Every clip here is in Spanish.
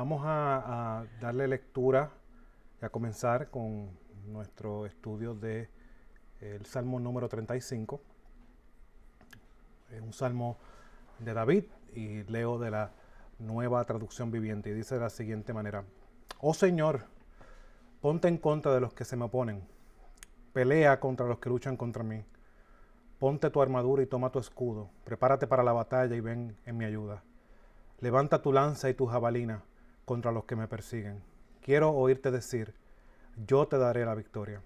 Vamos a, darle lectura y a comenzar con nuestro estudio de el Salmo número 35. Es un salmo de David y leo de la nueva traducción viviente y dice de la siguiente manera, Oh Señor, ponte en contra de los que se me oponen, pelea contra los que luchan contra mí, ponte tu armadura y toma tu escudo, prepárate para la batalla y ven en mi ayuda. Levanta tu lanza y tu jabalina contra los que me persiguen. Quiero oírte decir, yo te daré la victoria.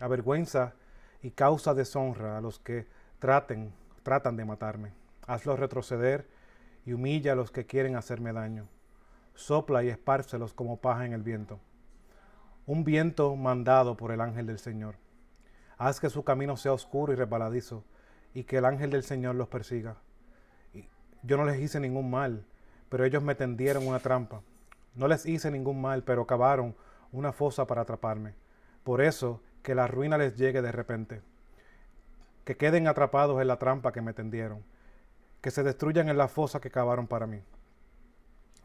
Avergüenza y causa deshonra a los que traten, tratan de matarme. Hazlos retroceder y humilla a los que quieren hacerme daño. Sopla y espárcelos como paja en el viento. Un viento mandado por el ángel del Señor. Haz que su camino sea oscuro y resbaladizo, y que el ángel del Señor los persiga. Yo no les hice ningún mal, pero ellos me tendieron una trampa. No les hice ningún mal, pero cavaron una fosa para atraparme. Por eso, que la ruina les llegue de repente. Que queden atrapados en la trampa que me tendieron que se destruyan en la fosa que cavaron para mí.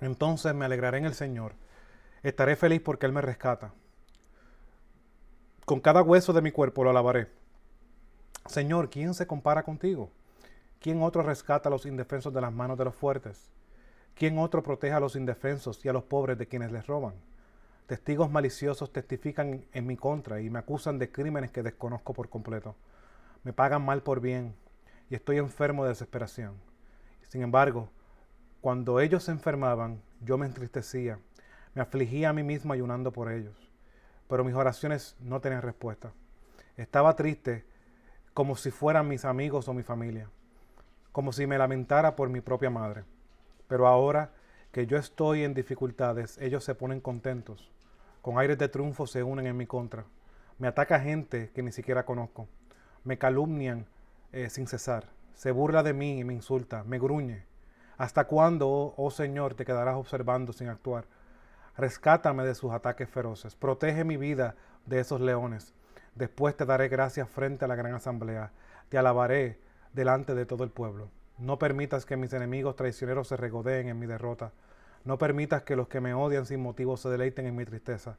Entonces me alegraré en el Señor. Estaré feliz porque Él me rescata. Con cada hueso de mi cuerpo lo alabaré. Señor, ¿quién se compara contigo? ¿Quién otro rescata a los indefensos de las manos de los fuertes? ¿Quién otro protege a los indefensos y a los pobres de quienes les roban? Testigos maliciosos testifican en mi contra y me acusan de crímenes que desconozco por completo. Me pagan mal por bien y estoy enfermo de desesperación. Sin embargo, cuando ellos se enfermaban, yo me entristecía, me afligía a mí mismo ayunando por ellos, pero mis oraciones no tenían respuesta. Estaba triste como si fueran mis amigos o mi familia, como si me lamentara por mi propia madre. Pero ahora que yo estoy en dificultades, ellos se ponen contentos, con aires de triunfo se unen en mi contra. Me ataca gente que ni siquiera conozco, me calumnian eh, sin cesar. Se burla de mí y me insulta, me gruñe. ¿Hasta cuándo, oh, oh Señor, te quedarás observando sin actuar? Rescátame de sus ataques feroces. Protege mi vida de esos leones. Después te daré gracias frente a la gran asamblea. Te alabaré delante de todo el pueblo. No permitas que mis enemigos traicioneros se regodeen en mi derrota. No permitas que los que me odian sin motivo se deleiten en mi tristeza.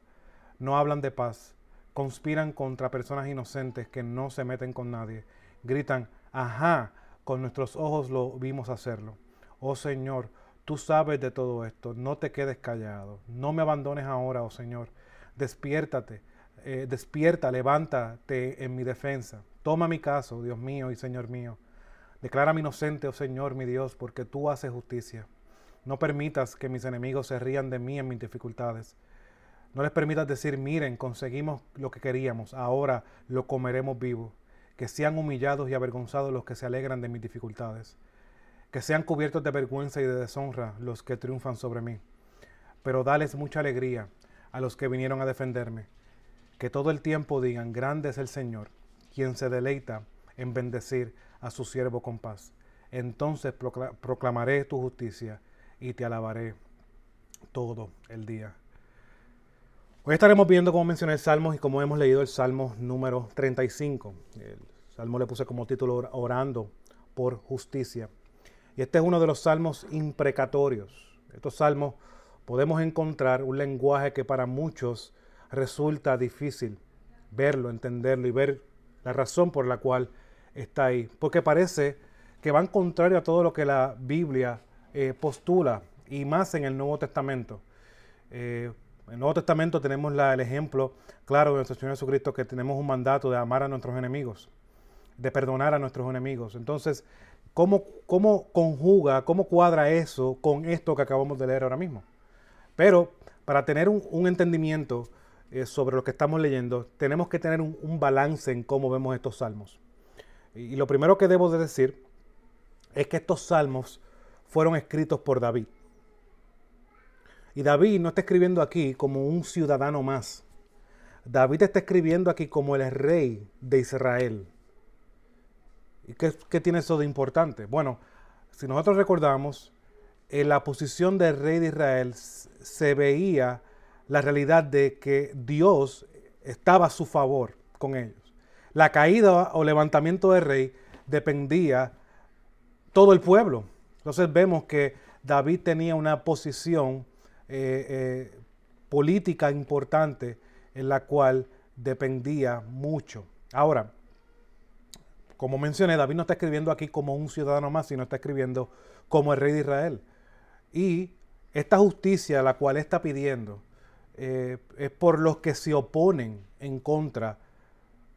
No hablan de paz. Conspiran contra personas inocentes que no se meten con nadie gritan, ajá, con nuestros ojos lo vimos hacerlo. Oh Señor, tú sabes de todo esto, no te quedes callado, no me abandones ahora, oh Señor, despiértate, eh, despierta, levántate en mi defensa, toma mi caso, Dios mío y Señor mío. Declárame inocente, oh Señor, mi Dios, porque tú haces justicia. No permitas que mis enemigos se rían de mí en mis dificultades. No les permitas decir, miren, conseguimos lo que queríamos, ahora lo comeremos vivo que sean humillados y avergonzados los que se alegran de mis dificultades, que sean cubiertos de vergüenza y de deshonra los que triunfan sobre mí. Pero dales mucha alegría a los que vinieron a defenderme, que todo el tiempo digan, grande es el Señor, quien se deleita en bendecir a su siervo con paz. Entonces proclamaré tu justicia y te alabaré todo el día. Hoy estaremos viendo, como mencioné, Salmos y como hemos leído el Salmo número 35. El Salmo le puse como título Orando por Justicia. Y este es uno de los salmos imprecatorios. Estos salmos podemos encontrar un lenguaje que para muchos resulta difícil verlo, entenderlo y ver la razón por la cual está ahí. Porque parece que van contrario a todo lo que la Biblia eh, postula y más en el Nuevo Testamento. Eh, en el Nuevo Testamento tenemos el ejemplo claro de nuestro Señor Jesucristo que tenemos un mandato de amar a nuestros enemigos, de perdonar a nuestros enemigos. Entonces, ¿cómo, cómo conjuga, cómo cuadra eso con esto que acabamos de leer ahora mismo? Pero para tener un, entendimiento eh, sobre lo que estamos leyendo, tenemos que tener un, balance en cómo vemos estos salmos. Y lo primero que debo de decir es que estos salmos fueron escritos por David. Y David no está escribiendo aquí como un ciudadano más. David está escribiendo aquí como el rey de Israel. ¿Y qué, tiene eso de importante? Bueno, si nosotros recordamos, en la posición del rey de Israel se veía la realidad de que Dios estaba a su favor con ellos. La caída o levantamiento del rey dependía todo el pueblo. Entonces vemos que David tenía una posición eh, eh, política importante en la cual dependía mucho. Ahora, como mencioné, David no está escribiendo aquí como un ciudadano más, sino está escribiendo como el rey de Israel. Y esta justicia, la cual está pidiendo, eh, es por los que se oponen en contra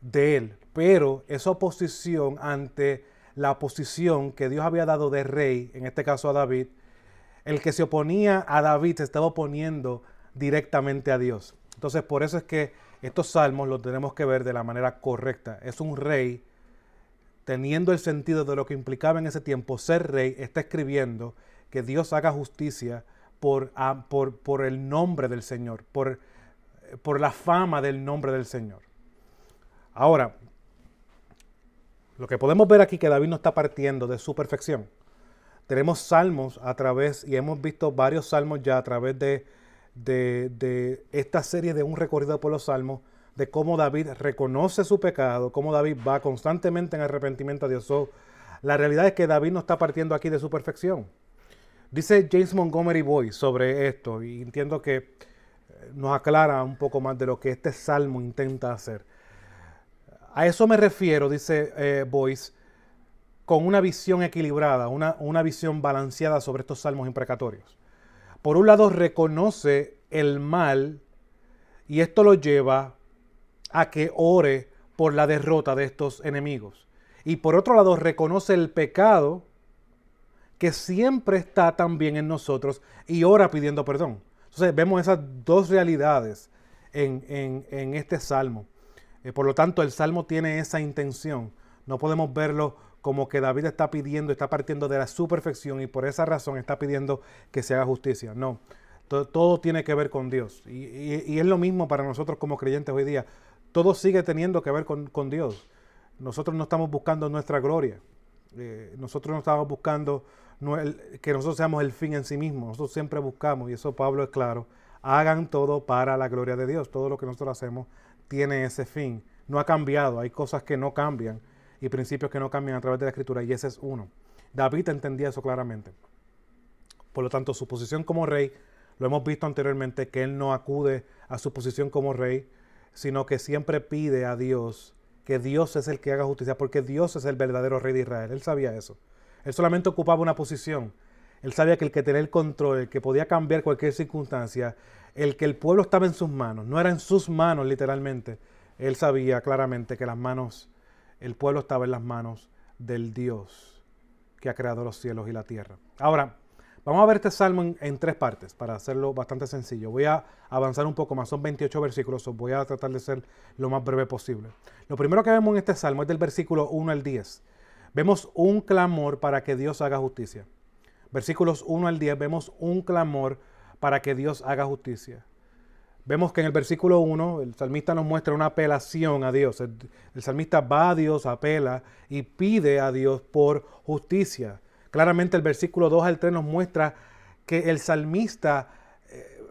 de él. Pero esa oposición ante la posición que Dios había dado de rey, en este caso a David, el que se oponía a David se estaba oponiendo directamente a Dios. Entonces, por eso es que estos salmos los tenemos que ver de la manera correcta. Es un rey, teniendo el sentido de lo que implicaba en ese tiempo ser rey, está escribiendo que Dios haga justicia por, por el nombre del Señor, por la fama del nombre del Señor. Ahora, lo que podemos ver aquí que David no está partiendo de su perfección. Tenemos salmos a través, y hemos visto varios salmos ya a través de, de, esta serie de un recorrido por los salmos, de cómo David reconoce su pecado, cómo David va constantemente en arrepentimiento a Dios. la realidad es que David no está partiendo aquí de su perfección. Dice James Montgomery Boy sobre esto, y entiendo que eh, nos aclara un poco más de lo que este salmo intenta hacer. A eso me refiero, dice eh, Boyce, con una visión equilibrada, una, una visión balanceada sobre estos salmos imprecatorios. Por un lado, reconoce el mal y esto lo lleva a que ore por la derrota de estos enemigos. Y por otro lado, reconoce el pecado que siempre está también en nosotros y ora pidiendo perdón. Entonces vemos esas dos realidades en, en este salmo. Eh, por lo tanto, el Salmo tiene esa intención. No podemos verlo como que David está pidiendo, está partiendo de la su perfección y por esa razón está pidiendo que se haga justicia. No, todo, tiene que ver con Dios. Y, es lo mismo para nosotros como creyentes hoy día. Todo sigue teniendo que ver con, Dios. Nosotros no estamos buscando nuestra gloria. Eh, nosotros no estamos buscando que nosotros seamos el fin en sí mismo. Nosotros siempre buscamos, y eso Pablo es claro, hagan todo para la gloria de Dios. Todo lo que nosotros hacemos tiene ese fin. No ha cambiado, hay cosas que no cambian y principios que no cambian a través de la escritura y ese es uno. David entendía eso claramente. Por lo tanto, su posición como rey, lo hemos visto anteriormente, que él no acude a su posición como rey, sino que siempre pide a Dios que Dios es el que haga justicia, porque Dios es el verdadero rey de Israel. Él sabía eso. Él solamente ocupaba una posición. Él sabía que el que tenía el control, el que podía cambiar cualquier circunstancia, el que el pueblo estaba en sus manos, no era en sus manos literalmente. Él sabía claramente que las manos, el pueblo estaba en las manos del Dios que ha creado los cielos y la tierra. Ahora, vamos a ver este salmo en, tres partes para hacerlo bastante sencillo. Voy a avanzar un poco más, son 28 versículos, voy a tratar de ser lo más breve posible. Lo primero que vemos en este salmo es del versículo 1 al 10. Vemos un clamor para que Dios haga justicia. Versículos 1 al 10 vemos un clamor para que Dios haga justicia. Vemos que en el versículo 1 el salmista nos muestra una apelación a Dios. El, salmista va a Dios, apela y pide a Dios por justicia. Claramente el versículo 2 al 3 nos muestra que el salmista eh,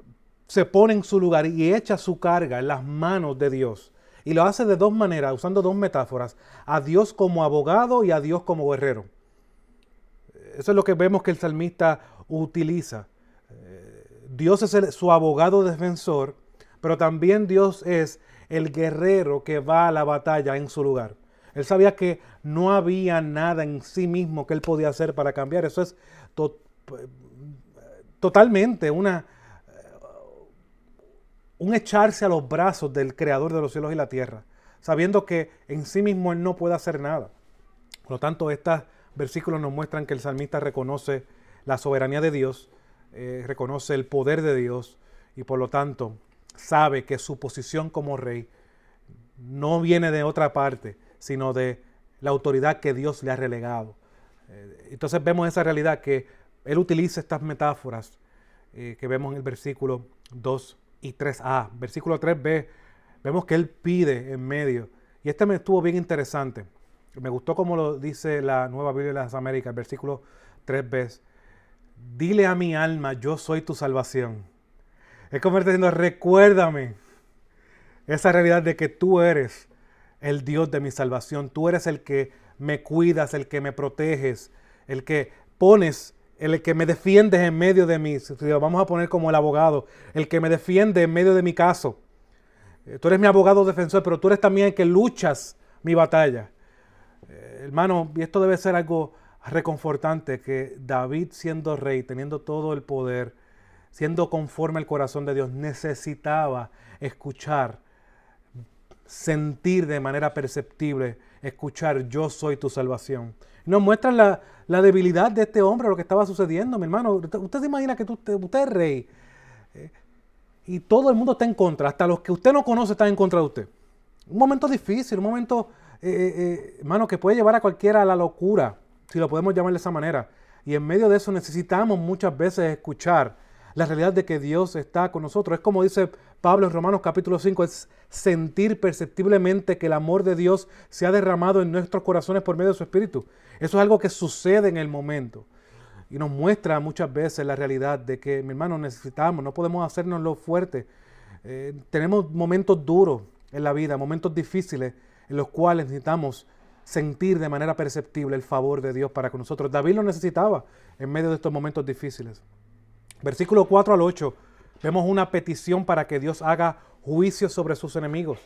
se pone en su lugar y echa su carga en las manos de Dios. Y lo hace de dos maneras, usando dos metáforas, a Dios como abogado y a Dios como guerrero. Eso es lo que vemos que el salmista utiliza. Dios es su abogado defensor, pero también Dios es el guerrero que va a la batalla en su lugar. Él sabía que no había nada en sí mismo que él podía hacer para cambiar. Eso es totalmente una, un echarse a los brazos del creador de los cielos y la tierra, sabiendo que en sí mismo él no puede hacer nada. Por lo tanto, estos versículos nos muestran que el salmista reconoce la soberanía de Dios eh, reconoce el poder de Dios y por lo tanto sabe que su posición como rey no viene de otra parte, sino de la autoridad que Dios le ha relegado. Eh, entonces vemos esa realidad que él utiliza estas metáforas eh, que vemos en el versículo 2 y 3a. Versículo 3b, vemos que él pide en medio. Y este me estuvo bien interesante. Me gustó como lo dice la Nueva Biblia de las Américas, versículo 3b. Dile a mi alma, yo soy tu salvación. Es como diciendo, recuérdame esa realidad de que tú eres el Dios de mi salvación. Tú eres el que me cuidas, el que me proteges, el que pones el que me defiende en medio de mí, vamos a poner como el abogado, el que me defiende en medio de mi caso. Eh, tú eres mi abogado defensor, pero tú eres también el que luchas mi batalla. Eh, hermano, y esto debe ser algo reconfortante, que David siendo rey, teniendo todo el poder, siendo conforme al corazón de Dios, necesitaba escuchar, sentir de manera perceptible, escuchar yo soy tu salvación. Nos muestra la, debilidad de este hombre, lo que estaba sucediendo, mi hermano. Usted, se imagina que usted, es rey eh, y todo el mundo está en contra, hasta los que usted no conoce están en contra de usted. Un momento difícil, un momento, eh, eh, hermano, que puede llevar a cualquiera a la locura, si lo podemos llamar de esa manera. Y en medio de eso necesitamos muchas veces escuchar la realidad de que Dios está con nosotros. Es como dice Pablo en Romanos capítulo 5, es sentir perceptiblemente que el amor de Dios se ha derramado en nuestros corazones por medio de su Espíritu. Eso es algo que sucede en el momento. Y nos muestra muchas veces la realidad de que, mi hermano, necesitamos, no podemos hacernos lo fuerte. Eh, tenemos momentos duros en la vida, momentos difíciles en los cuales necesitamos sentir de manera perceptible el favor de Dios para con nosotros. David lo necesitaba en medio de estos momentos difíciles. Versículo 4 al 8, vemos una petición para que Dios haga juicio sobre sus enemigos.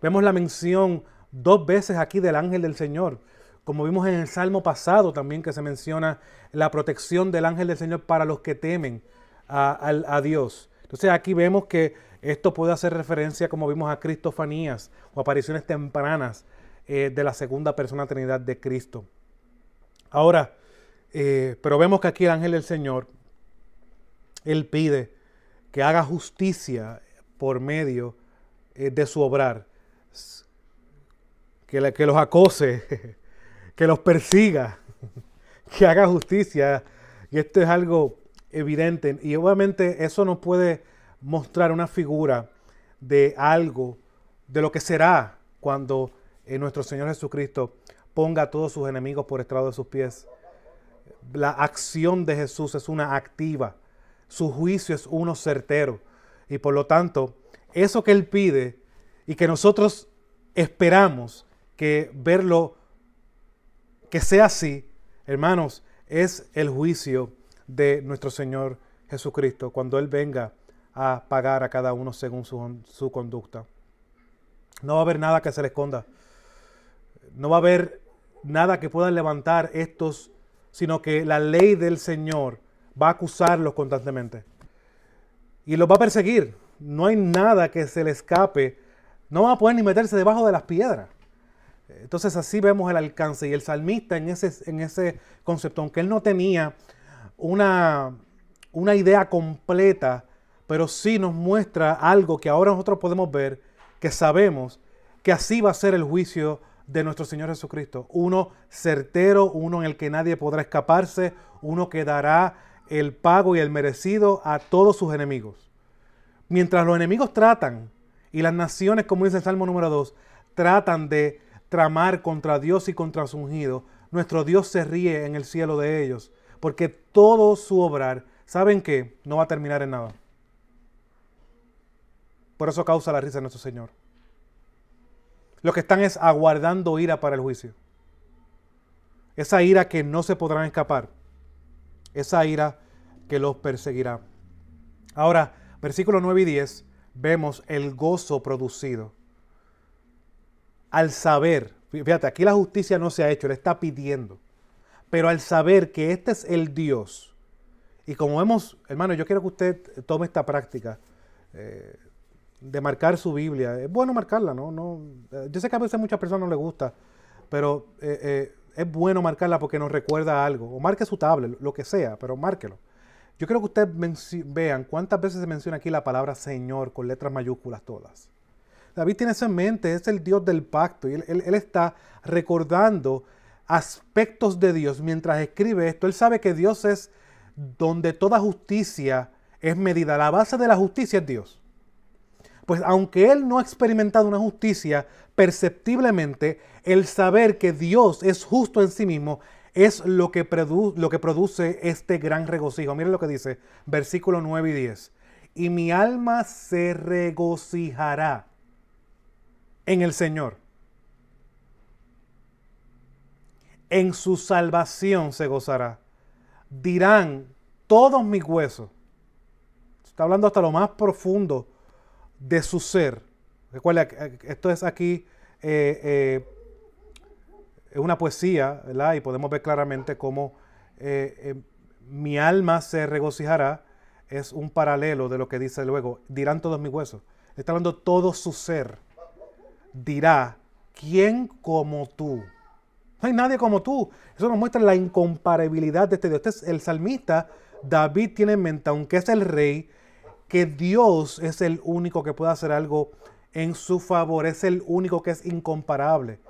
Vemos la mención dos veces aquí del ángel del Señor. Como vimos en el Salmo pasado también que se menciona la protección del ángel del Señor para los que temen a, Dios. Entonces aquí vemos que esto puede hacer referencia, como vimos, a cristofanías o apariciones tempranas eh, de la segunda persona Trinidad de Cristo. Ahora, eh, pero vemos que aquí el ángel del Señor él pide que haga justicia por medio eh, de su obrar, que, que los acose, que los persiga, que haga justicia. Y esto es algo evidente. Y obviamente eso nos puede mostrar una figura de algo, de lo que será cuando eh, nuestro Señor Jesucristo ponga a todos sus enemigos por estrado de sus pies. La acción de Jesús es una activa su juicio es uno certero. Y por lo tanto, eso que Él pide y que nosotros esperamos que verlo, que sea así, hermanos, es el juicio de nuestro Señor Jesucristo cuando Él venga a pagar a cada uno según su, su conducta. No va a haber nada que se le esconda. No va a haber nada que pueda levantar estos, sino que la ley del Señor va a acusarlos constantemente. Y los va a perseguir. No hay nada que se le escape. No va a poder ni meterse debajo de las piedras. Entonces así vemos el alcance. Y el salmista en ese, en ese concepto, aunque él no tenía una, una idea completa, pero sí nos muestra algo que ahora nosotros podemos ver, que sabemos que así va a ser el juicio de nuestro Señor Jesucristo. Uno certero, uno en el que nadie podrá escaparse, uno que dará el pago y el merecido a todos sus enemigos. Mientras los enemigos tratan, y las naciones, como dice el Salmo número 2, tratan de tramar contra Dios y contra su ungido, nuestro Dios se ríe en el cielo de ellos, porque todo su obrar, ¿saben que No va a terminar en nada. Por eso causa la risa de nuestro Señor. Lo que están es aguardando ira para el juicio. Esa ira que no se podrán escapar. Esa ira que los perseguirá. Ahora, versículos 9 y 10, vemos el gozo producido. Al saber, fíjate, aquí la justicia no se ha hecho, le está pidiendo. Pero al saber que este es el Dios, y como vemos, hermano, yo quiero que usted tome esta práctica eh, de marcar su Biblia. Es bueno marcarla, ¿no? no yo sé que a veces a muchas personas no les gusta, pero eh, eh, es bueno marcarla porque nos recuerda algo. O marque su tablet, lo que sea, pero márquelo. Yo quiero que ustedes vean cuántas veces se menciona aquí la palabra Señor con letras mayúsculas todas. David tiene eso en mente, es el Dios del pacto y él, él está recordando aspectos de Dios mientras escribe esto. Él sabe que Dios es donde toda justicia es medida. La base de la justicia es Dios. Pues aunque él no ha experimentado una justicia perceptiblemente, el saber que Dios es justo en sí mismo es lo que, produce este gran regocijo. Miren lo que dice versículo 9 y 10. Y mi alma se regocijará en el Señor. En su salvación se gozará. dirán todos mis huesos. Está hablando hasta lo más profundo de su ser. Recuerda, esto es aquí eh, eh, una poesía, ¿verdad? Y podemos ver claramente cómo eh, mi alma se regocijará. Es un paralelo de lo que dice luego. Dirán todos mis huesos. Está hablando todo su ser. Dirá, ¿quién como tú? No hay nadie como tú. Eso nos muestra la incomparabilidad de este Dios. Este es el salmista. David tiene en mente, aunque es el rey, que Dios es el único que puede hacer algo en su favor. Es el único que es incomparable.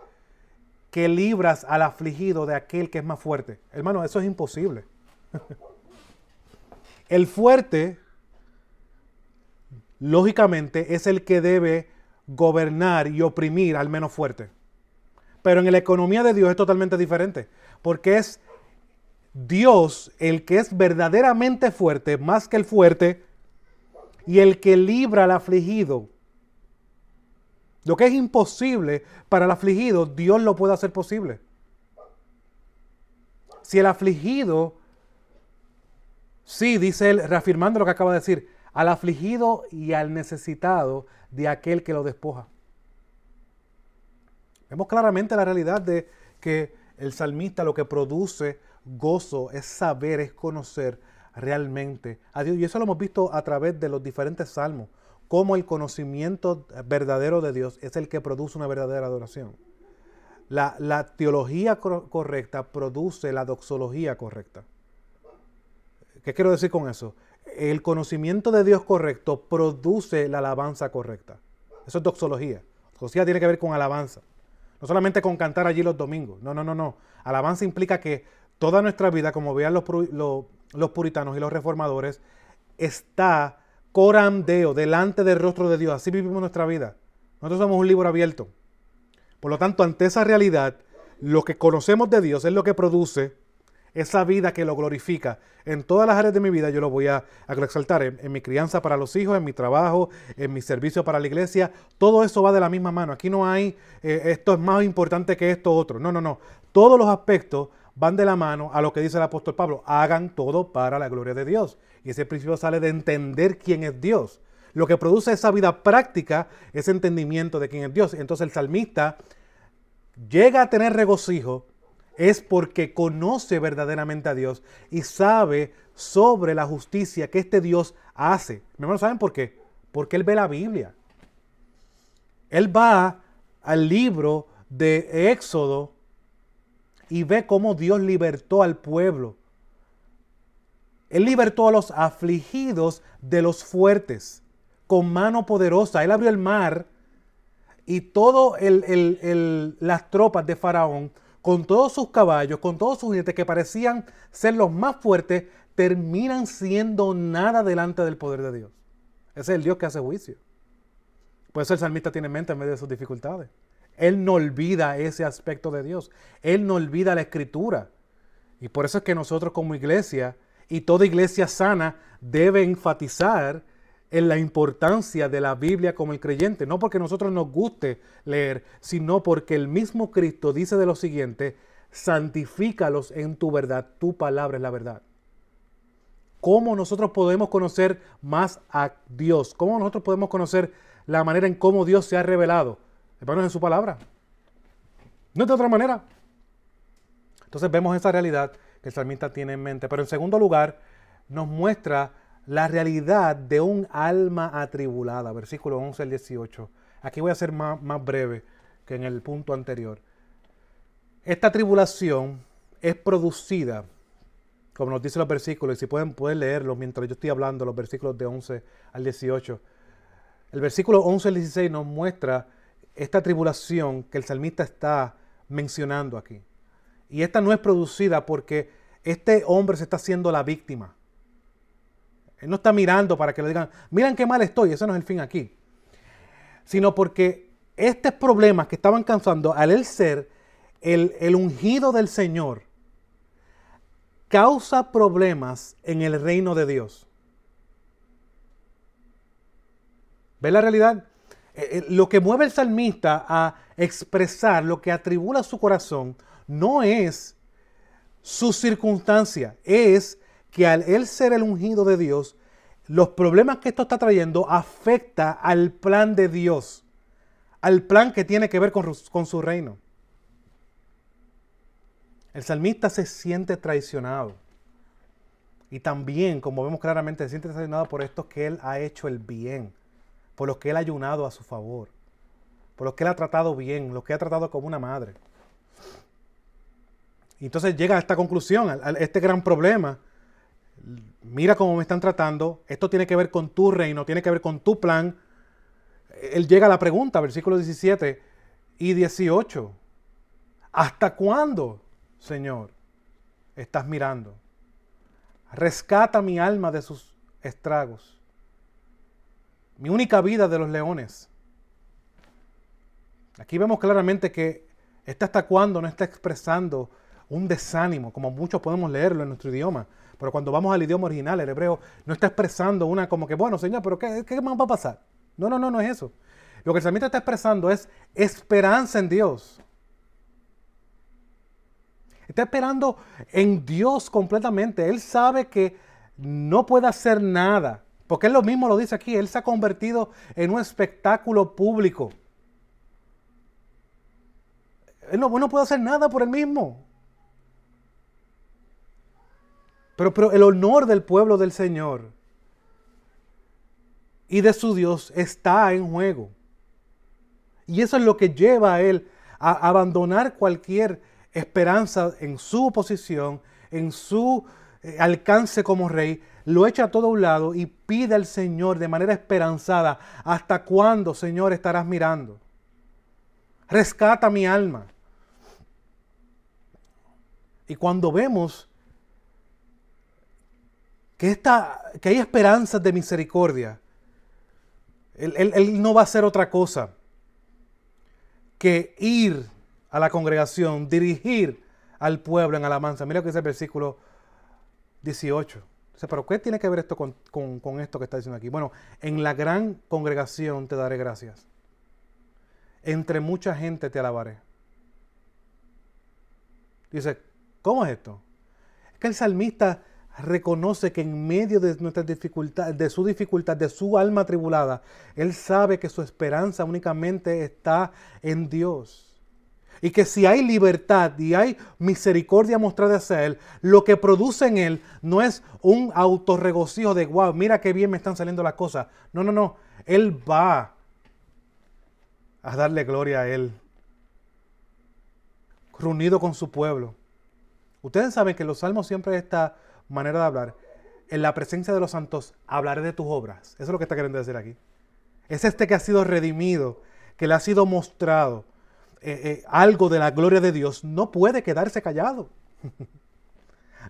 Que libras al afligido de aquel que es más fuerte. Hermano, eso es imposible. el fuerte, lógicamente, es el que debe gobernar y oprimir al menos fuerte. Pero en la economía de Dios es totalmente diferente. Porque es Dios el que es verdaderamente fuerte, más que el fuerte, y el que libra al afligido lo que es imposible para el afligido, Dios lo puede hacer posible. Si el afligido, sí, dice él, reafirmando lo que acaba de decir, al afligido y al necesitado de aquel que lo despoja. Vemos claramente la realidad de que el salmista lo que produce gozo es saber, es conocer realmente a Dios. Y eso lo hemos visto a través de los diferentes salmos cómo el conocimiento verdadero de Dios es el que produce una verdadera adoración. La, teología correcta produce la doxología correcta. ¿Qué quiero decir con eso? El conocimiento de Dios correcto produce la alabanza correcta. Eso es doxología. Doxología tiene que ver con alabanza. No solamente con cantar allí los domingos. No, no, no, no. Alabanza implica que toda nuestra vida, como vean los, los puritanos y los reformadores, está coram deo, delante del rostro de Dios. Así vivimos nuestra vida. Nosotros somos un libro abierto. Por lo tanto, ante esa realidad, lo que conocemos de Dios es lo que produce esa vida que lo glorifica. En todas las áreas de mi vida yo lo voy a, exaltar. En, mi crianza para los hijos, en mi trabajo, en mi servicio para la iglesia. Todo eso va de la misma mano. Aquí no hay eh, esto es más importante que esto otro. No, no, no. Todos los aspectos van de la mano a lo que dice el apóstol Pablo. Hagan todo para la gloria de Dios. Y ese principio sale de entender quién es Dios. Lo que produce esa vida práctica es entendimiento de quién es Dios. Entonces el salmista llega a tener regocijo es porque conoce verdaderamente a Dios y sabe sobre la justicia que este Dios hace. ¿Me ¿saben por qué? Porque él ve la Biblia. Él va al libro de Éxodo y ve cómo Dios libertó al pueblo él libertó a los afligidos de los fuertes con mano poderosa. Él abrió el mar y todas las tropas de Faraón, con todos sus caballos, con todos sus jinetes que parecían ser los más fuertes, terminan siendo nada delante del poder de Dios. Ese es el Dios que hace juicio. Por eso el salmista tiene en mente en medio de sus dificultades. Él no olvida ese aspecto de Dios. Él no olvida la escritura. Y por eso es que nosotros como iglesia y toda iglesia sana debe enfatizar en la importancia de la Biblia como el creyente, no porque nosotros nos guste leer, sino porque el mismo Cristo dice de lo siguiente, santifícalos en tu verdad, tu palabra es la verdad. ¿Cómo nosotros podemos conocer más a Dios? ¿Cómo nosotros podemos conocer la manera en cómo Dios se ha revelado? Hermanos, en su palabra. No es de otra manera. Entonces vemos esa realidad que el salmista tiene en mente. Pero en segundo lugar, nos muestra la realidad de un alma atribulada, versículo 11 al 18. Aquí voy a ser más, más breve que en el punto anterior. Esta tribulación es producida, como nos dice los versículos, y si pueden, pueden leerlos mientras yo estoy hablando, los versículos de 11 al 18. El versículo 11 al 16 nos muestra esta tribulación que el salmista está mencionando aquí. Y esta no es producida porque este hombre se está haciendo la víctima. Él no está mirando para que le digan, miren qué mal estoy, ese no es el fin aquí. Sino porque estos problemas que estaban causando al él ser el, el ungido del Señor, causa problemas en el reino de Dios. ¿Ve la realidad? Eh, eh, lo que mueve el salmista a expresar lo que atribula su corazón no es su circunstancia es que al él ser el ungido de Dios, los problemas que esto está trayendo afecta al plan de Dios, al plan que tiene que ver con, con su reino. El salmista se siente traicionado. Y también, como vemos claramente, se siente traicionado por estos que él ha hecho el bien, por los que él ha ayunado a su favor, por los que él ha tratado bien, los que ha tratado como una madre. Entonces llega a esta conclusión, a este gran problema. Mira cómo me están tratando, esto tiene que ver con tu reino, tiene que ver con tu plan. Él llega a la pregunta, versículos 17 y 18. ¿Hasta cuándo? Señor, estás mirando. Rescata mi alma de sus estragos. Mi única vida de los leones. Aquí vemos claramente que está hasta cuando no está expresando un desánimo, como muchos podemos leerlo en nuestro idioma. Pero cuando vamos al idioma original, el hebreo, no está expresando una como que, bueno, Señor, pero ¿qué, qué más va a pasar? No, no, no, no es eso. Lo que el salmista está expresando es esperanza en Dios. Está esperando en Dios completamente. Él sabe que no puede hacer nada. Porque él lo mismo lo dice aquí. Él se ha convertido en un espectáculo público. Él no, no puede hacer nada por él mismo. Pero, pero el honor del pueblo del Señor y de su Dios está en juego. Y eso es lo que lleva a él a abandonar cualquier esperanza en su posición, en su alcance como rey, lo echa a todo un lado y pide al Señor de manera esperanzada, ¿hasta cuándo, Señor, estarás mirando? Rescata mi alma. Y cuando vemos que, esta, que hay esperanzas de misericordia, él, él no va a hacer otra cosa que ir a la congregación, dirigir al pueblo en alabanza. Mira lo que dice el versículo 18. pero ¿qué tiene que ver esto con, con esto que está diciendo aquí? Bueno, en la gran congregación te daré gracias. Entre mucha gente te alabaré. Dice, ¿cómo es esto? Es que el salmista reconoce que en medio de nuestras dificultades, de su dificultad, de su alma tribulada, él sabe que su esperanza únicamente está en Dios. Y que si hay libertad y hay misericordia mostrada hacia Él, lo que produce en Él no es un autorregocijo de, wow, mira qué bien me están saliendo las cosas. No, no, no. Él va a darle gloria a Él. Reunido con su pueblo. Ustedes saben que los salmos siempre esta manera de hablar. En la presencia de los santos hablaré de tus obras. Eso es lo que está queriendo decir aquí. Es este que ha sido redimido, que le ha sido mostrado eh, eh, algo de la gloria de Dios, no puede quedarse callado.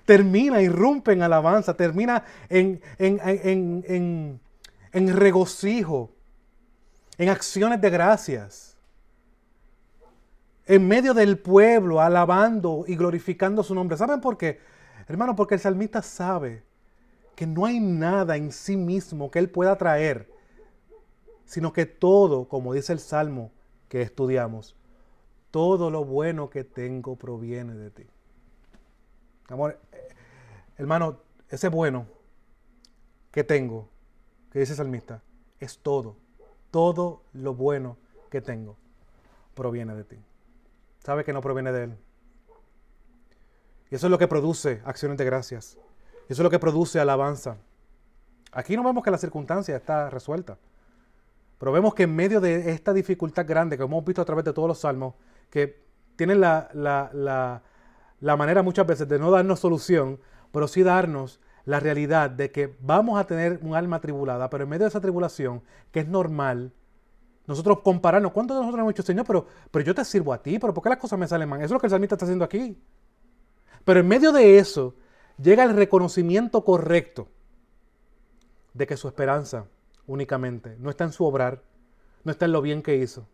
termina, irrumpe en alabanza, termina en, en, en, regocijo, en acciones de gracias. En medio del pueblo, alabando y glorificando su nombre. ¿Saben por qué? Hermano, porque el salmista sabe que no hay nada en sí mismo que él pueda traer, sino que todo, como dice el salmo que estudiamos, todo lo bueno que tengo proviene de ti. Amor, hermano, ese bueno que tengo, que dice el salmista, es todo. Todo lo bueno que tengo proviene de ti. Sabe que no proviene de Él. Y eso es lo que produce acciones de gracias. Eso es lo que produce alabanza. Aquí no vemos que la circunstancia está resuelta. Pero vemos que en medio de esta dificultad grande que hemos visto a través de todos los salmos, que tienen la, manera muchas veces de no darnos solución, pero sí darnos la realidad de que vamos a tener un alma tribulada, pero en medio de esa tribulación, que es normal, nosotros compararnos, ¿cuántos de nosotros hemos dicho, Señor, pero, pero yo te sirvo a ti, pero ¿por qué las cosas me salen mal? Eso es lo que el salmista está haciendo aquí. Pero en medio de eso, llega el reconocimiento correcto de que su esperanza únicamente no está en su obrar, no está en lo bien que hizo,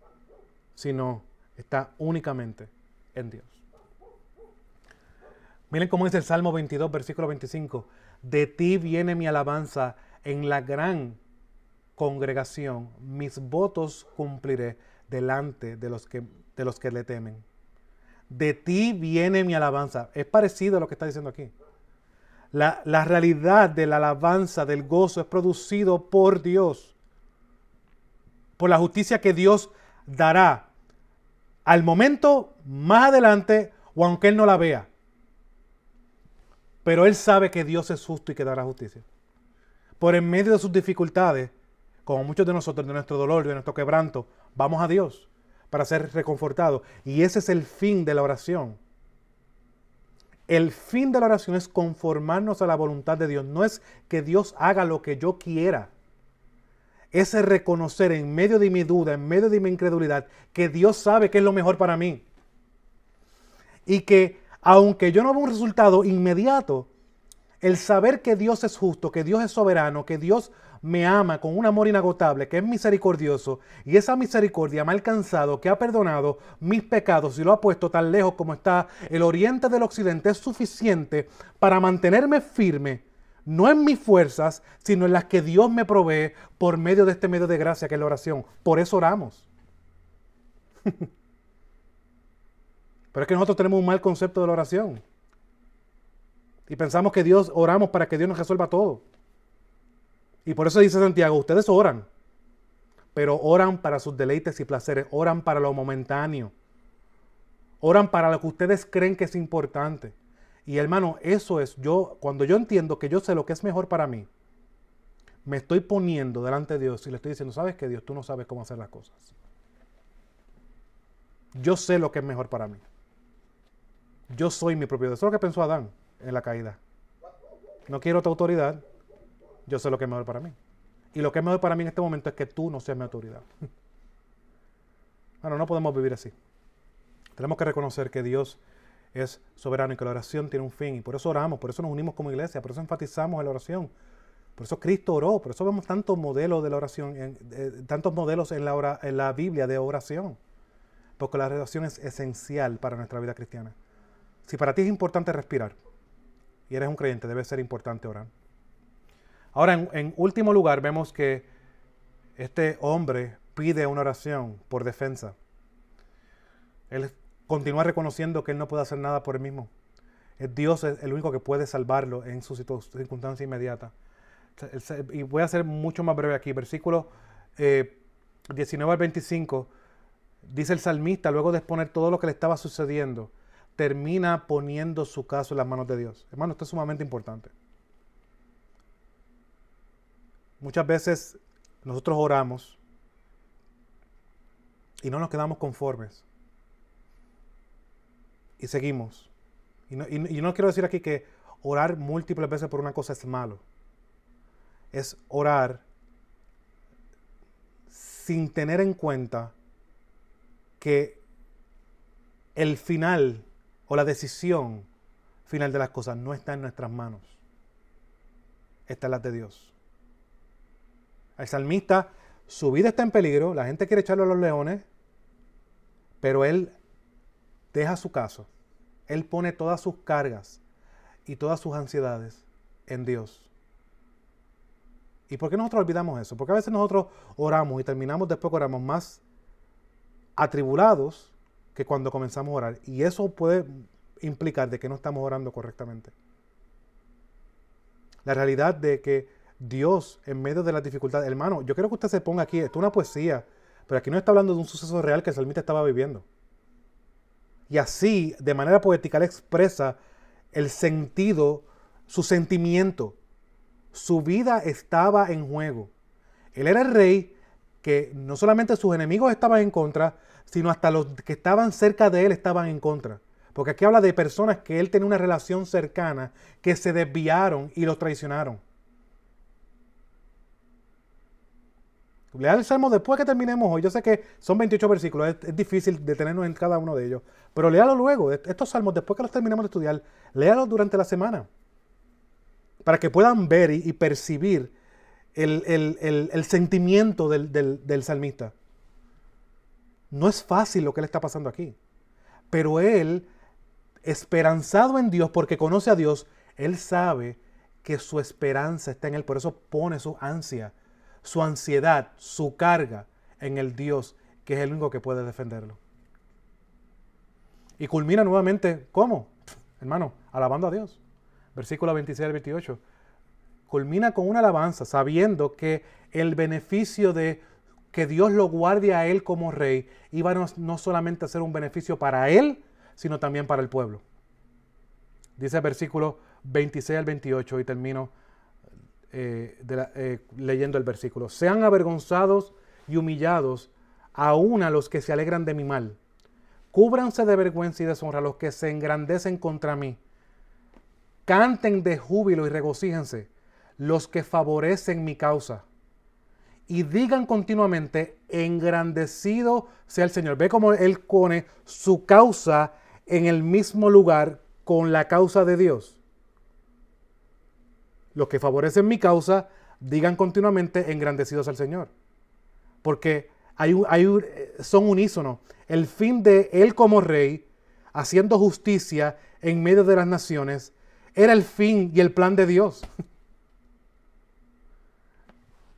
sino está únicamente en Dios. Miren cómo dice el Salmo 22, versículo 25. De ti viene mi alabanza en la gran congregación. Mis votos cumpliré delante de los que, de los que le temen. De ti viene mi alabanza. Es parecido a lo que está diciendo aquí. La, la realidad de la alabanza, del gozo, es producido por Dios. Por la justicia que Dios dará al momento más adelante o aunque Él no la vea. Pero Él sabe que Dios es justo y que dará justicia. Por en medio de sus dificultades, como muchos de nosotros, de nuestro dolor, de nuestro quebranto, vamos a Dios para ser reconfortados. Y ese es el fin de la oración. El fin de la oración es conformarnos a la voluntad de Dios. No es que Dios haga lo que yo quiera. Es reconocer en medio de mi duda, en medio de mi incredulidad, que Dios sabe que es lo mejor para mí. Y que aunque yo no vea un resultado inmediato, el saber que Dios es justo, que Dios es soberano, que Dios me ama con un amor inagotable, que es misericordioso, y esa misericordia me ha alcanzado, que ha perdonado mis pecados y lo ha puesto tan lejos como está el oriente del occidente, es suficiente para mantenerme firme, no en mis fuerzas, sino en las que Dios me provee por medio de este medio de gracia que es la oración. Por eso oramos. Pero es que nosotros tenemos un mal concepto de la oración. Y pensamos que Dios oramos para que Dios nos resuelva todo. Y por eso dice Santiago, ustedes oran, pero oran para sus deleites y placeres, oran para lo momentáneo, oran para lo que ustedes creen que es importante. Y hermano, eso es, yo, cuando yo entiendo que yo sé lo que es mejor para mí, me estoy poniendo delante de Dios y le estoy diciendo, ¿sabes qué Dios? Tú no sabes cómo hacer las cosas. Yo sé lo que es mejor para mí. Yo soy mi propio Dios. Eso es lo que pensó Adán en la caída. No quiero tu autoridad. Yo sé lo que es mejor para mí. Y lo que es mejor para mí en este momento es que tú no seas mi autoridad. Bueno, no podemos vivir así. Tenemos que reconocer que Dios es soberano y que la oración tiene un fin. Y por eso oramos, por eso nos unimos como iglesia, por eso enfatizamos en la oración. Por eso Cristo oró, por eso vemos tantos modelos de la oración, tantos modelos en la, en la Biblia de oración. Porque la oración es esencial para nuestra vida cristiana. Si para ti es importante respirar y eres un creyente, debe ser importante orar. Ahora, en, último lugar, vemos que este hombre pide una oración por defensa. Él continúa reconociendo que él no puede hacer nada por él mismo. Dios es el único que puede salvarlo en su circunstancia inmediata. Y voy a ser mucho más breve aquí. Versículo 19 eh, al 25 dice el salmista, luego de exponer todo lo que le estaba sucediendo, termina poniendo su caso en las manos de Dios. Hermano, esto es sumamente importante. Muchas veces nosotros oramos y no nos quedamos conformes. Y seguimos. Y no, y no quiero decir aquí que orar múltiples veces por una cosa es malo. Es orar sin tener en cuenta que el final o la decisión final de las cosas no está en nuestras manos. Está en las de Dios. El salmista, su vida está en peligro, la gente quiere echarlo a los leones, pero él deja su caso. Él pone todas sus cargas y todas sus ansiedades en Dios. ¿Y por qué nosotros olvidamos eso? Porque a veces nosotros oramos y terminamos después que oramos más atribulados que cuando comenzamos a orar. Y eso puede implicar de que no estamos orando correctamente. La realidad de que Dios, en medio de las dificultades, hermano, yo quiero que usted se ponga aquí, esto es una poesía, pero aquí no está hablando de un suceso real que el salmista estaba viviendo. Y así, de manera poética, él expresa el sentido, su sentimiento. Su vida estaba en juego. Él era el rey que no solamente sus enemigos estaban en contra, sino hasta los que estaban cerca de él estaban en contra. Porque aquí habla de personas que él tenía una relación cercana, que se desviaron y los traicionaron. Lea el Salmo después que terminemos hoy. Yo sé que son 28 versículos, es, difícil detenernos en cada uno de ellos. Pero léalo luego, estos salmos, después que los terminemos de estudiar, léalos durante la semana. Para que puedan ver y, percibir el, sentimiento del salmista. No es fácil lo que le está pasando aquí. Pero él, esperanzado en Dios, porque conoce a Dios, él sabe que su esperanza está en él. Por eso pone su ansia, su ansiedad, su carga en el Dios, que es el único que puede defenderlo. Y culmina nuevamente, ¿cómo? Hermano, alabando a Dios. Versículo 26 al 28. Culmina con una alabanza, sabiendo que el beneficio de que Dios lo guarde a él como rey iba no, no solamente a ser un beneficio para él, sino también para el pueblo. Dice el versículo 26 al 28 y termino eh, eh, leyendo el versículo. Sean avergonzados y humillados aún a los que se alegran de mi mal. Cúbranse de vergüenza y deshonra los que se engrandecen contra mí. Canten de júbilo y regocíjense los que favorecen mi causa. Y digan continuamente, engrandecido sea el Señor. Ve cómo Él pone su causa en el mismo lugar con la causa de Dios. Los que favorecen mi causa, digan continuamente, engrandecidos al Señor. Porque hay, hay, son unísonos. El fin de Él como rey, haciendo justicia en medio de las naciones, era el fin y el plan de Dios.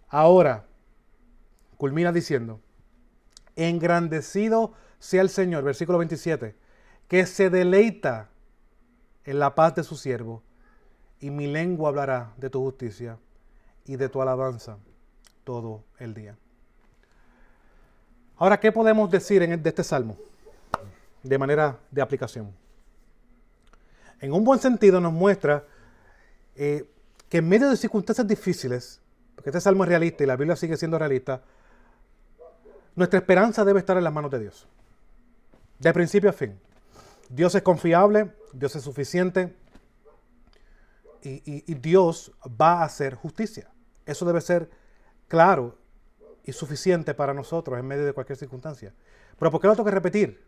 Ahora, culmina diciendo, engrandecido sea el Señor, versículo 27, que se deleita en la paz de su siervo, y mi lengua hablará de tu justicia y de tu alabanza todo el día. Ahora, ¿qué podemos decir en de este salmo de manera de aplicación? En un buen sentido nos muestra eh, que en medio de circunstancias difíciles, porque este salmo es realista y la Biblia sigue siendo realista, nuestra esperanza debe estar en las manos de Dios. De principio a fin. Dios es confiable, Dios es suficiente y, Dios va a hacer justicia. Eso debe ser claro y suficiente para nosotros en medio de cualquier circunstancia. Pero ¿por qué lo tengo que repetir?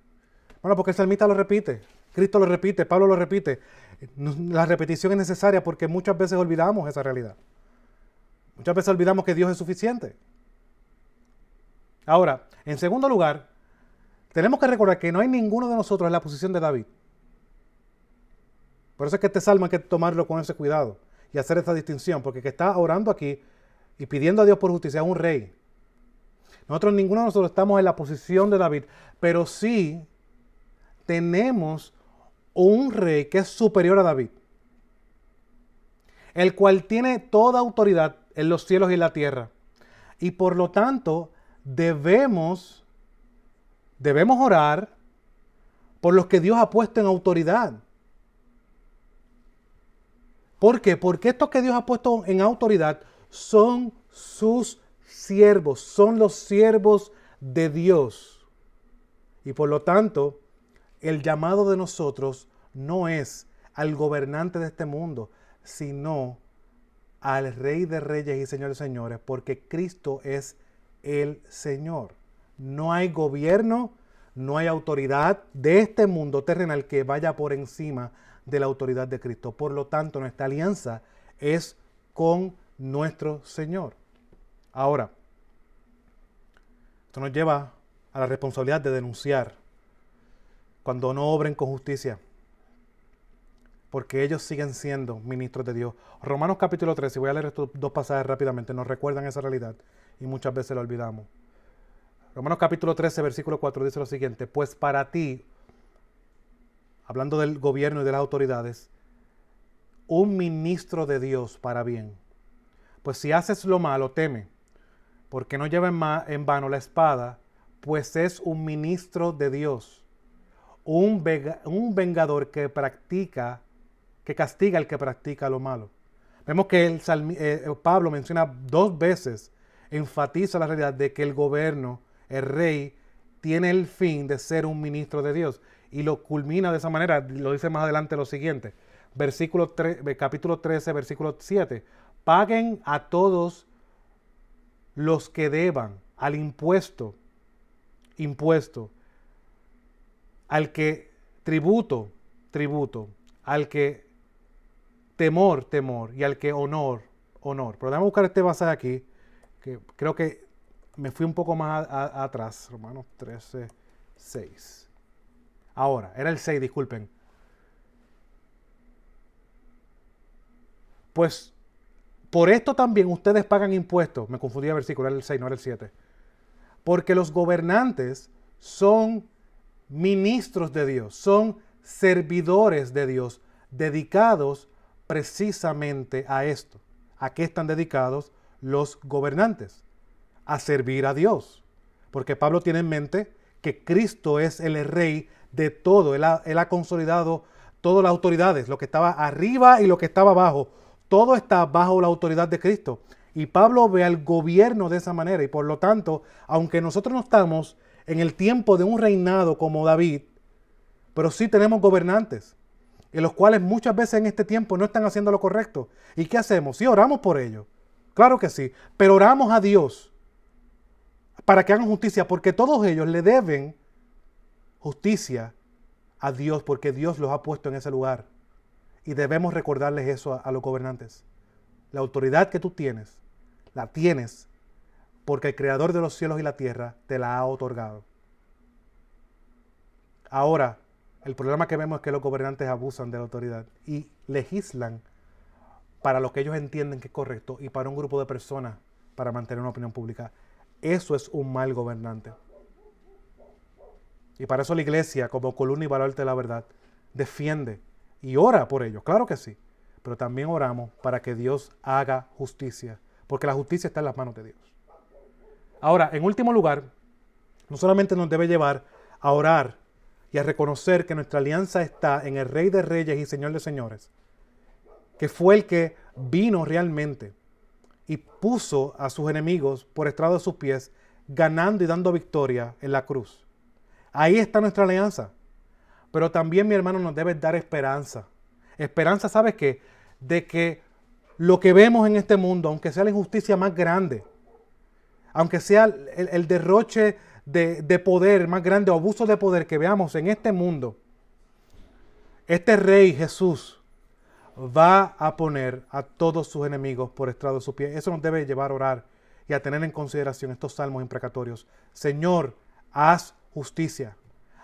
Bueno, porque el salmista lo repite, Cristo lo repite, Pablo lo repite. La repetición es necesaria porque muchas veces olvidamos esa realidad. Muchas veces olvidamos que Dios es suficiente. Ahora, en segundo lugar, tenemos que recordar que no hay ninguno de nosotros en la posición de David. Por eso es que este salmo hay que tomarlo con ese cuidado y hacer esta distinción, porque que está orando aquí y pidiendo a Dios por justicia es un rey. Nosotros, ninguno de nosotros estamos en la posición de David, pero sí tenemos un rey que es superior a David, el cual tiene toda autoridad en los cielos y la tierra. Y por lo tanto, debemos, debemos orar por los que Dios ha puesto en autoridad. ¿Por qué? Porque estos que Dios ha puesto en autoridad son sus siervos, son los siervos de Dios. Y por lo tanto, el llamado de nosotros no es al gobernante de este mundo, sino al Rey de Reyes y Señor de Señores, porque Cristo es el Señor. No hay gobierno, no hay autoridad de este mundo terrenal que vaya por encima de la autoridad de Cristo. Por lo tanto, nuestra alianza es con nuestro Señor. Ahora, esto nos lleva a la responsabilidad de denunciar cuando no obren con justicia, porque ellos siguen siendo ministros de Dios. Romanos capítulo 13, voy a leer estos dos pasajes rápidamente, nos recuerdan esa realidad y muchas veces lo olvidamos. Romanos capítulo 13, versículo 4 dice lo siguiente, pues para ti, hablando del gobierno y de las autoridades, un ministro de Dios para bien. Pues si haces lo malo, teme, porque no lleva en vano la espada, pues es un ministro de Dios, un, vengador que practica, que castiga al que practica lo malo. Vemos que el eh, Pablo menciona dos veces, enfatiza la realidad de que el gobierno, el rey, tiene el fin de ser un ministro de Dios. Y lo culmina de esa manera, lo dice más adelante lo siguiente, versículo 3, capítulo 13, versículo 7. Paguen a todos los que deban al impuesto, impuesto, al que tributo, tributo, al que temor, temor, y al que honor, honor. Pero déjame buscar este pasaje aquí, que creo que me fui un poco más atrás, Romanos 13, 6. Ahora, era el 6, disculpen. Pues por esto también ustedes pagan impuestos. Me confundí el versículo, era el 6, no era el 7. Porque los gobernantes son ministros de Dios, son servidores de Dios, dedicados precisamente a esto. ¿A qué están dedicados los gobernantes? A servir a Dios. Porque Pablo tiene en mente que Cristo es el rey de todo. Él ha, él ha consolidado todas las autoridades, lo que estaba arriba y lo que estaba abajo. Todo está bajo la autoridad de Cristo. Y Pablo ve al gobierno de esa manera. Y por lo tanto, aunque nosotros no estamos en el tiempo de un reinado como David, pero sí tenemos gobernantes, en los cuales muchas veces en este tiempo no están haciendo lo correcto. ¿Y qué hacemos? Sí, oramos por ellos. Claro que sí, pero oramos a Dios para que hagan justicia, porque todos ellos le deben justicia a Dios, porque Dios los ha puesto en ese lugar. Y debemos recordarles eso a, los gobernantes. La autoridad que tú tienes, la tienes porque el creador de los cielos y la tierra te la ha otorgado. Ahora, el problema que vemos es que los gobernantes abusan de la autoridad y legislan para lo que ellos entienden que es correcto y para un grupo de personas para mantener una opinión pública. Eso es un mal gobernante. Y para eso la iglesia, como columna y de la verdad, defiende y ora por ellos, claro que sí, pero también oramos para que Dios haga justicia, porque la justicia está en las manos de Dios. Ahora, en último lugar, no solamente nos debe llevar a orar y a reconocer que nuestra alianza está en el Rey de Reyes y Señor de Señores, que fue el que vino realmente y puso a sus enemigos por estrado de sus pies, ganando y dando victoria en la cruz. Ahí está nuestra alianza. Pero también, mi hermano, nos debe dar esperanza. Esperanza, ¿sabes qué? De que lo que vemos en este mundo, aunque sea la injusticia más grande, aunque sea el, derroche de, poder más grande o abuso de poder que veamos en este mundo, este rey Jesús va a poner a todos sus enemigos por estrado de su pie. Eso nos debe llevar a orar y a tener en consideración estos salmos imprecatorios. Señor, haz justicia.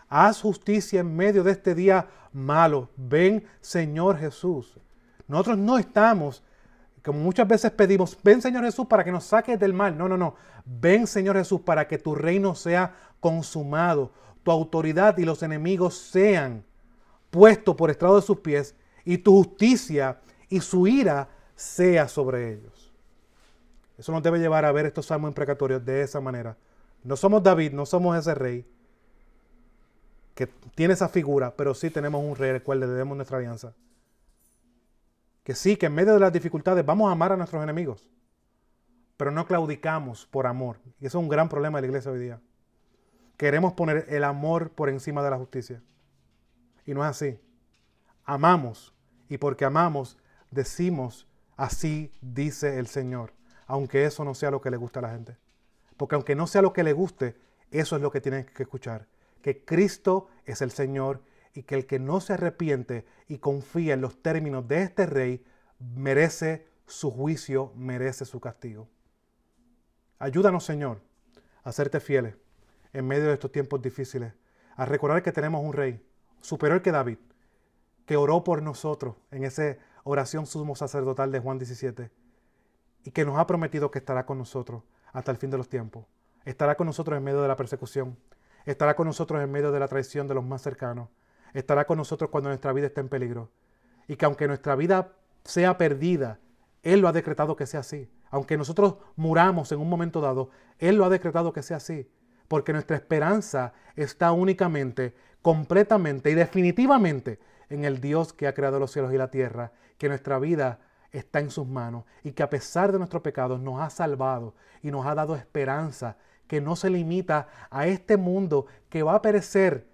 Haz justicia en medio de este día malo. Ven, Señor Jesús. Nosotros no estamos, como muchas veces pedimos, ven, Señor Jesús, para que nos saques del mal. No, no, no. Ven, Señor Jesús, para que tu reino sea consumado, tu autoridad y los enemigos sean puestos por estrado de sus pies y tu justicia y su ira sea sobre ellos. Eso nos debe llevar a ver estos salmos imprecatorios de esa manera. No somos David, no somos ese rey que tiene esa figura, pero sí tenemos un rey al cual le debemos nuestra alianza. Que sí, que en medio de las dificultades vamos a amar a nuestros enemigos, pero no claudicamos por amor. Y eso es un gran problema de la iglesia hoy día. Queremos poner el amor por encima de la justicia. Y no es así. Amamos. Y porque amamos, decimos, así dice el Señor. Aunque eso no sea lo que le gusta a la gente. Porque aunque no sea lo que le guste, eso es lo que tienen que escuchar que Cristo es el Señor y que el que no se arrepiente y confía en los términos de este rey merece su juicio, merece su castigo. Ayúdanos, Señor, a serte fieles en medio de estos tiempos difíciles, a recordar que tenemos un rey superior que David, que oró por nosotros en esa oración sumo sacerdotal de Juan 17 y que nos ha prometido que estará con nosotros hasta el fin de los tiempos. Estará con nosotros en medio de la persecución, Estará con nosotros en medio de la traición de los más cercanos. Estará con nosotros cuando nuestra vida esté en peligro. Y que aunque nuestra vida sea perdida, Él lo ha decretado que sea así. Aunque nosotros muramos en un momento dado, Él lo ha decretado que sea así. Porque nuestra esperanza está únicamente, completamente y definitivamente en el Dios que ha creado los cielos y la tierra, que nuestra vida está en sus manos y que a pesar de nuestros pecados nos ha salvado y nos ha dado esperanza que no se limita a este mundo que va a perecer,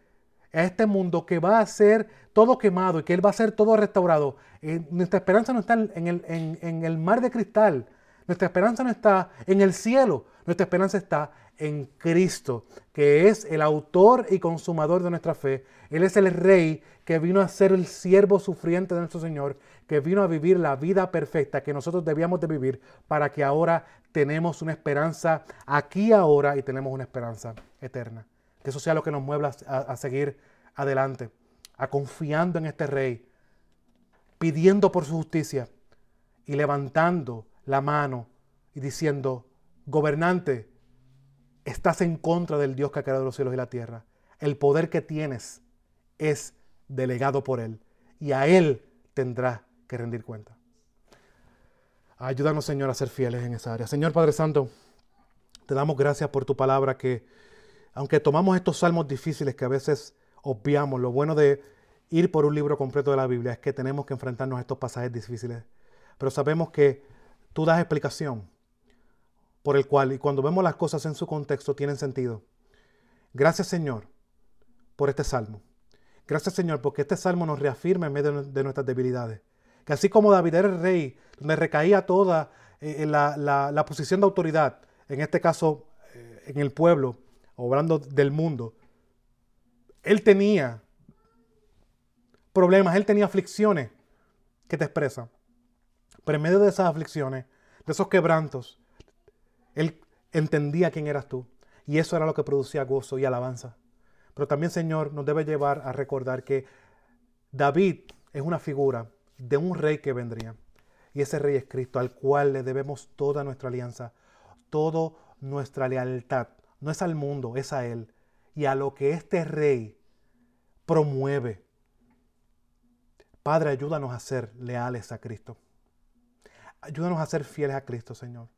a este mundo que va a ser todo quemado y que Él va a ser todo restaurado. Eh, nuestra esperanza no está en el, en el mar de cristal, nuestra esperanza no está en el cielo, nuestra esperanza está en Cristo, que es el autor y consumador de nuestra fe. Él es el rey que vino a ser el siervo sufriente de nuestro Señor, que vino a vivir la vida perfecta que nosotros debíamos de vivir para que ahora tenemos una esperanza aquí ahora y tenemos una esperanza eterna. Que eso sea lo que nos mueva a, a seguir adelante, a confiando en este rey, pidiendo por su justicia y levantando la mano y diciendo, gobernante, estás en contra del Dios que ha creado los cielos y la tierra. El poder que tienes es delegado por Él y a Él tendrá que rendir cuenta. Ayúdanos, Señor, a ser fieles en esa área. Señor Padre Santo, te damos gracias por tu palabra que, aunque tomamos estos salmos difíciles que a veces obviamos, lo bueno de ir por un libro completo de la Biblia es que tenemos que enfrentarnos a estos pasajes difíciles. Pero sabemos que tú das explicación por el cual, y cuando vemos las cosas en su contexto, tienen sentido. Gracias Señor por este salmo. Gracias Señor porque este salmo nos reafirma en medio de nuestras debilidades. Que así como David era el rey, donde recaía toda eh, la, posición de autoridad, en este caso eh, en el pueblo, obrando del mundo, él tenía problemas, él tenía aflicciones que te expresan. Pero en medio de esas aflicciones, de esos quebrantos, él entendía quién eras tú. Y eso era lo que producía gozo y alabanza. Pero también, Señor, nos debe llevar a recordar que David es una figura de un rey que vendría. Y ese rey es Cristo, al cual le debemos toda nuestra alianza, toda nuestra lealtad. No es al mundo, es a Él. Y a lo que este rey promueve. Padre, ayúdanos a ser leales a Cristo. Ayúdanos a ser fieles a Cristo, Señor.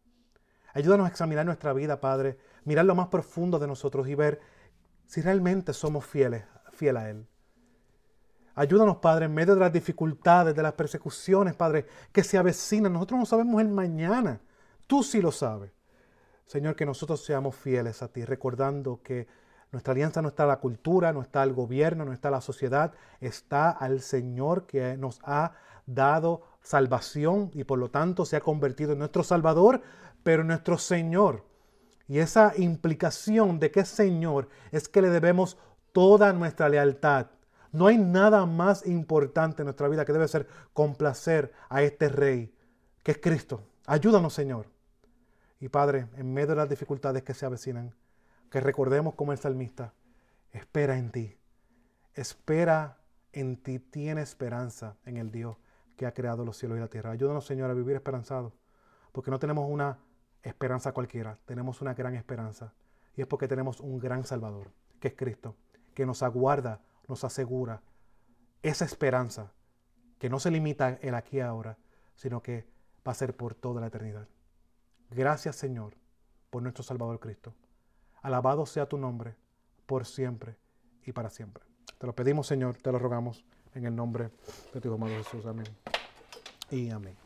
Ayúdanos a examinar nuestra vida, Padre, mirar lo más profundo de nosotros y ver si realmente somos fieles, a Él. Ayúdanos, Padre, en medio de las dificultades, de las persecuciones, Padre, que se avecinan. Nosotros no sabemos el mañana. Tú sí lo sabes. Señor, que nosotros seamos fieles a ti, recordando que nuestra alianza no está a la cultura, no está al gobierno, no está a la sociedad, está al Señor que nos ha dado salvación y por lo tanto se ha convertido en nuestro Salvador, pero nuestro Señor. Y esa implicación de que es Señor es que le debemos toda nuestra lealtad. No hay nada más importante en nuestra vida que debe ser complacer a este Rey, que es Cristo. Ayúdanos, Señor. Y Padre, en medio de las dificultades que se avecinan, que recordemos como el salmista, espera en ti. Espera en ti, tiene esperanza en el Dios que ha creado los cielos y la tierra. Ayúdanos, Señor, a vivir esperanzados, porque no tenemos una esperanza cualquiera, tenemos una gran esperanza. Y es porque tenemos un gran Salvador, que es Cristo, que nos aguarda, nos asegura esa esperanza, que no se limita el aquí y ahora, sino que va a ser por toda la eternidad. Gracias, Señor, por nuestro Salvador Cristo. Alabado sea tu nombre, por siempre y para siempre. Te lo pedimos, Señor, te lo rogamos en el nombre de tu amado Jesús. Amén. Y amén.